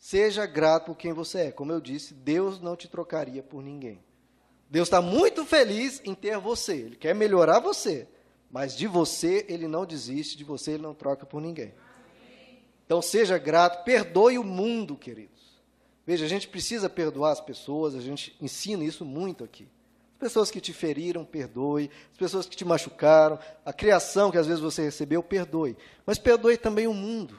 Seja grato por quem você é. Como eu disse, Deus não te trocaria por ninguém. Deus está muito feliz em ter você. Ele quer melhorar você. Mas de você, ele não desiste, de você, ele não troca por ninguém. Então, seja grato, perdoe o mundo, queridos. Veja, a gente precisa perdoar as pessoas, a gente ensina isso muito aqui. As pessoas que te feriram, perdoe. As pessoas que te machucaram, a criação que às vezes você recebeu, perdoe. Mas perdoe também o mundo.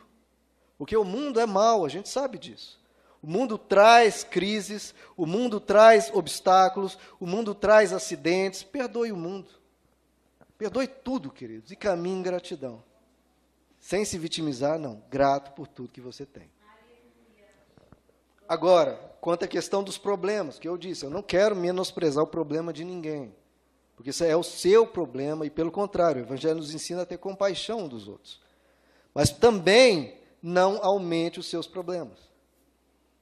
Porque o mundo é mau, a gente sabe disso. O mundo traz crises, o mundo traz obstáculos, o mundo traz acidentes. Perdoe o mundo. Perdoe tudo, queridos, e caminhe em gratidão. Sem se vitimizar, não. Grato por tudo que você tem. Agora, quanto à questão dos problemas, que eu disse, eu não quero menosprezar o problema de ninguém. Porque isso é o seu problema, e pelo contrário, o Evangelho nos ensina a ter compaixão dos outros. Mas também não aumente os seus problemas.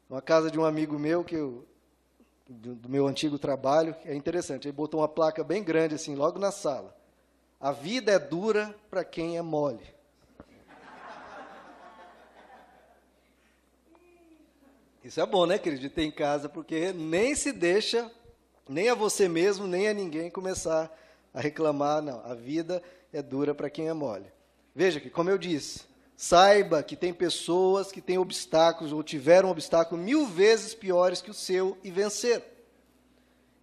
Uma casa de um amigo meu, que eu, do, do meu antigo trabalho, é interessante, ele botou uma placa bem grande assim, logo na sala. A vida é dura para quem é mole. Isso é bom, né, querido, de ter em casa, porque nem se deixa, nem a você mesmo, nem a ninguém começar a reclamar, não. A vida é dura para quem é mole. Veja que, como eu disse, Saiba que tem pessoas que têm obstáculos ou tiveram obstáculos mil vezes piores que o seu e venceram.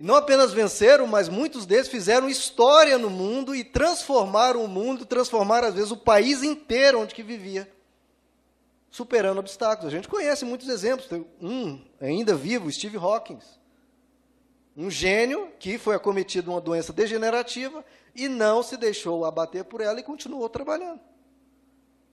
E não apenas venceram, mas muitos deles fizeram história no mundo e transformaram o mundo, transformaram às vezes o país inteiro onde que vivia, superando obstáculos. A gente conhece muitos exemplos. Tem um ainda vivo, Steve Hawking. Um gênio que foi acometido de uma doença degenerativa e não se deixou abater por ela e continuou trabalhando.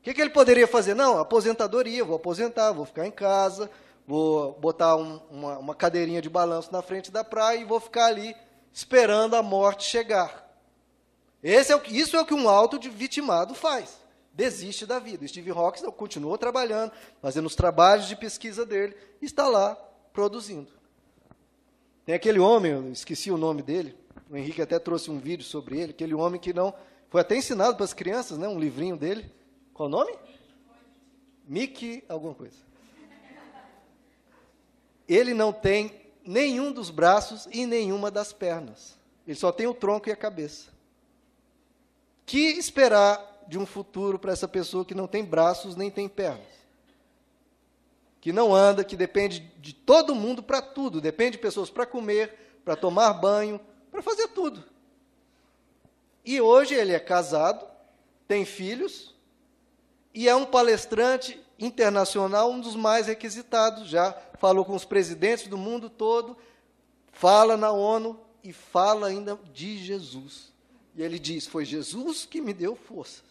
O que, que ele poderia fazer? Não, aposentadoria, vou aposentar, vou ficar em casa, vou botar um, uma, uma cadeirinha de balanço na frente da praia e vou ficar ali esperando a morte chegar. Esse é o, isso é o que um auto-vitimado faz. Desiste da vida. Steve Hawking continuou trabalhando, fazendo os trabalhos de pesquisa dele, e está lá produzindo. Tem aquele homem, eu esqueci o nome dele, o Henrique até trouxe um vídeo sobre ele, aquele homem que não. Foi até ensinado para as crianças, né, um livrinho dele qual o nome? Mickey alguma coisa. Ele não tem nenhum dos braços e nenhuma das pernas. Ele só tem o tronco e a cabeça. Que esperar de um futuro para essa pessoa que não tem braços nem tem pernas? Que não anda, que depende de todo mundo para tudo. Depende de pessoas para comer, para tomar banho, para fazer tudo. E hoje ele é casado, tem filhos, e é um palestrante internacional, um dos mais requisitados. Já falou com os presidentes do mundo todo, fala na ONU e fala ainda de Jesus. E ele diz: Foi Jesus que me deu forças.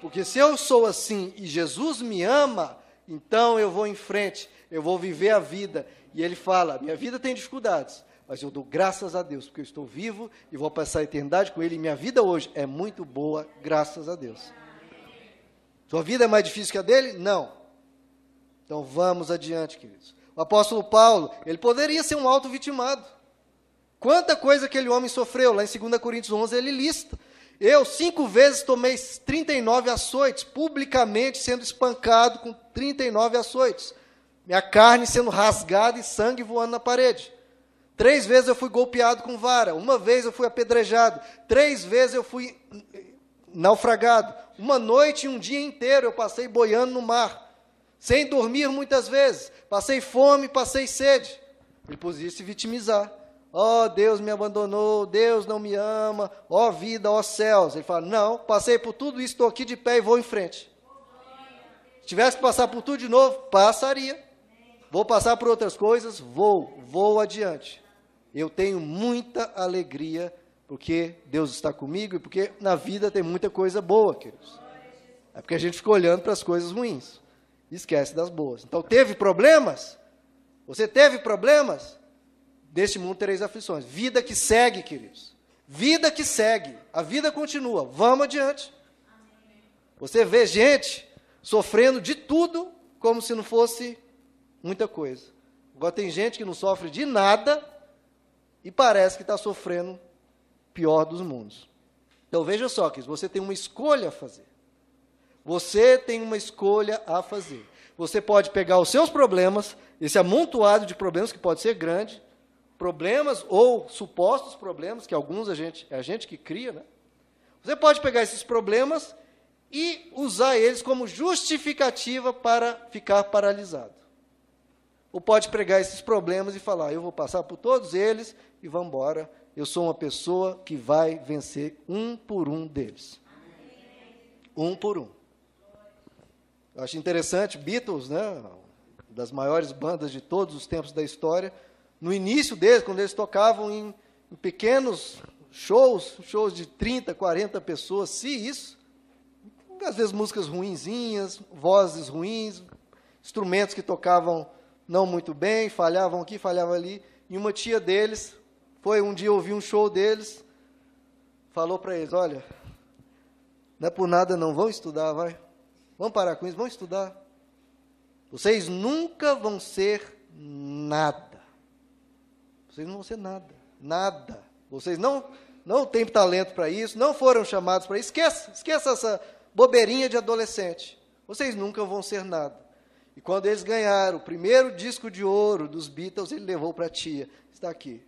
Porque se eu sou assim e Jesus me ama, então eu vou em frente, eu vou viver a vida. E ele fala: Minha vida tem dificuldades, mas eu dou graças a Deus, porque eu estou vivo e vou passar a eternidade com Ele. E minha vida hoje é muito boa, graças a Deus. Sua vida é mais difícil que a dele? Não. Então vamos adiante, queridos. O apóstolo Paulo, ele poderia ser um auto-vitimado. Quanta coisa aquele homem sofreu, lá em 2 Coríntios 11 ele lista. Eu cinco vezes tomei 39 açoites, publicamente sendo espancado com 39 açoites. Minha carne sendo rasgada e sangue voando na parede. Três vezes eu fui golpeado com vara, uma vez eu fui apedrejado, três vezes eu fui naufragado. Uma noite e um dia inteiro eu passei boiando no mar, sem dormir muitas vezes. Passei fome, passei sede. Ele podia se vitimizar. Ó oh, Deus me abandonou, Deus não me ama, ó oh, vida, ó oh, céus. Ele fala: Não, passei por tudo isso, estou aqui de pé e vou em frente. Se tivesse que passar por tudo de novo, passaria. Vou passar por outras coisas, vou, vou adiante. Eu tenho muita alegria porque Deus está comigo e porque na vida tem muita coisa boa, queridos. É porque a gente fica olhando para as coisas ruins e esquece das boas. Então, teve problemas? Você teve problemas? Deste mundo tereis aflições. Vida que segue, queridos. Vida que segue. A vida continua. Vamos adiante. Você vê gente sofrendo de tudo como se não fosse muita coisa. Agora tem gente que não sofre de nada e parece que está sofrendo pior dos mundos. Então veja só, que você tem uma escolha a fazer. Você tem uma escolha a fazer. você pode pegar os seus problemas, esse amontoado de problemas que pode ser grande, problemas ou supostos problemas, que alguns a gente, é a gente que cria, né? Você pode pegar esses problemas e usar eles como justificativa para ficar paralisado. Ou pode pegar esses problemas e falar: eu vou passar por todos eles e vamos embora. Eu sou uma pessoa que vai vencer um por um deles. Um por um. Eu acho interessante, Beatles, né, das maiores bandas de todos os tempos da história, no início deles, quando eles tocavam em, em pequenos shows, shows de 30, 40 pessoas, se isso, às vezes músicas ruinzinhas, vozes ruins, instrumentos que tocavam não muito bem, falhavam aqui, falhavam ali. E uma tia deles foi um dia ouvir um show deles, falou para eles: Olha, não é por nada, não, vão estudar, vai. Vamos parar com isso, vão estudar. Vocês nunca vão ser nada. Vocês não vão ser nada. Nada. Vocês não, não têm talento para isso, não foram chamados para isso. Esqueça, esqueça essa bobeirinha de adolescente. Vocês nunca vão ser nada. E quando eles ganharam o primeiro disco de ouro dos Beatles, ele levou para a tia. Está aqui.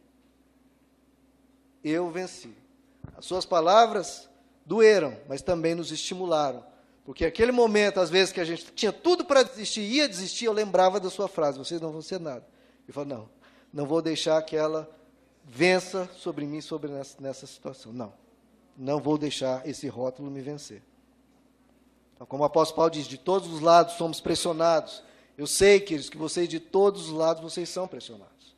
Eu venci. As suas palavras doeram, mas também nos estimularam. Porque aquele momento, às vezes, que a gente tinha tudo para desistir, ia desistir, eu lembrava da sua frase: vocês não vão ser nada. E falou: não, não vou deixar que ela vença sobre mim sobre nessa, nessa situação. Não, não vou deixar esse rótulo me vencer. Então, como o apóstolo Paulo diz, de todos os lados somos pressionados. Eu sei, queridos, que vocês de todos os lados vocês são pressionados,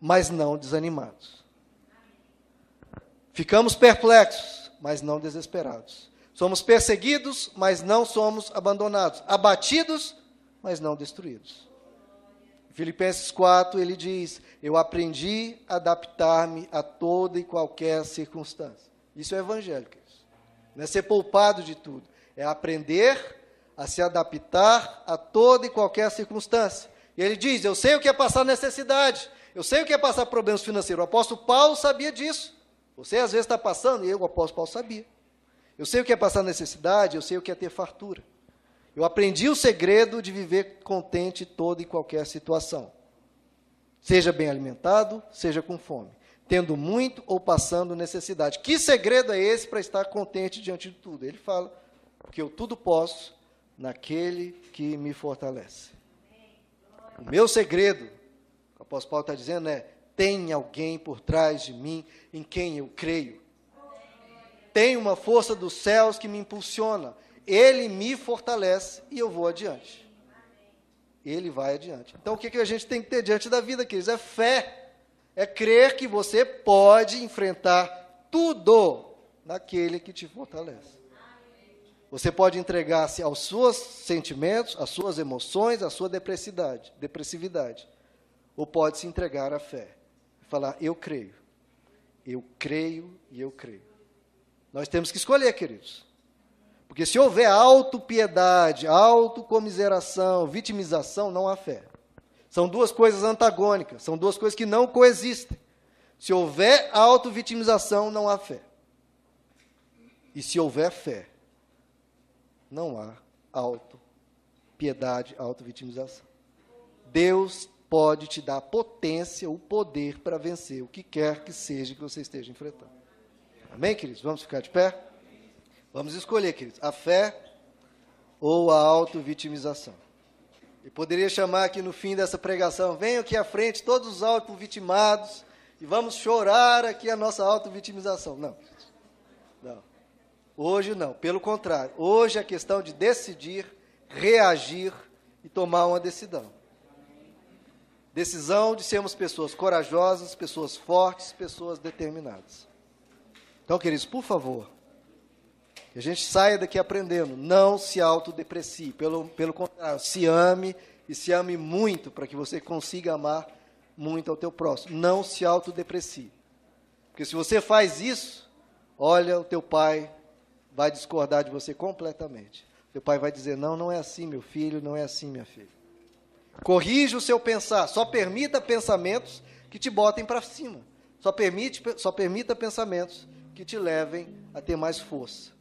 mas não desanimados. Ficamos perplexos, mas não desesperados. Somos perseguidos, mas não somos abandonados. Abatidos, mas não destruídos. Filipenses 4, ele diz: Eu aprendi a adaptar-me a toda e qualquer circunstância. Isso é evangélico. Não é ser poupado de tudo é aprender a se adaptar a toda e qualquer circunstância. E ele diz: Eu sei o que é passar necessidade, eu sei o que é passar problemas financeiros. O apóstolo Paulo sabia disso. Você às vezes está passando, e eu, o apóstolo Paulo, sabia. Eu sei o que é passar necessidade, eu sei o que é ter fartura. Eu aprendi o segredo de viver contente toda e qualquer situação. Seja bem alimentado, seja com fome. Tendo muito ou passando necessidade. Que segredo é esse para estar contente diante de tudo? Ele fala porque eu tudo posso naquele que me fortalece. O meu segredo, o apóstolo Paulo está dizendo, é: tem alguém por trás de mim em quem eu creio. Tem uma força dos céus que me impulsiona. Ele me fortalece e eu vou adiante. Ele vai adiante. Então, o que, que a gente tem que ter diante da vida, queridos? É fé. É crer que você pode enfrentar tudo naquele que te fortalece. Você pode entregar-se aos seus sentimentos, às suas emoções, à sua depressividade, depressividade. Ou pode se entregar à fé. Falar, eu creio. Eu creio e eu creio. Nós temos que escolher, queridos. Porque se houver autopiedade, autocomiseração, vitimização, não há fé. São duas coisas antagônicas, são duas coisas que não coexistem. Se houver autovitimização, não há fé. E se houver fé, não há auto piedade, auto-vitimização. Deus pode te dar potência, o poder para vencer o que quer que seja que você esteja enfrentando. Amém, queridos? Vamos ficar de pé? Vamos escolher, queridos, a fé ou a auto-vitimização. E poderia chamar aqui no fim dessa pregação, venham aqui à frente todos os auto-vitimados e vamos chorar aqui a nossa auto-vitimização. Não. Não. Hoje não, pelo contrário. Hoje é questão de decidir, reagir e tomar uma decisão. Decisão de sermos pessoas corajosas, pessoas fortes, pessoas determinadas. Então, queridos, por favor, que a gente saia daqui aprendendo, não se autodeprecie, pelo, pelo contrário, se ame e se ame muito para que você consiga amar muito ao teu próximo. Não se autodeprecie. Porque se você faz isso, olha o teu pai vai discordar de você completamente. Seu pai vai dizer: Não, não é assim, meu filho, não é assim, minha filha. Corrija o seu pensar, só permita pensamentos que te botem para cima. Só, permite, só permita pensamentos que te levem a ter mais força.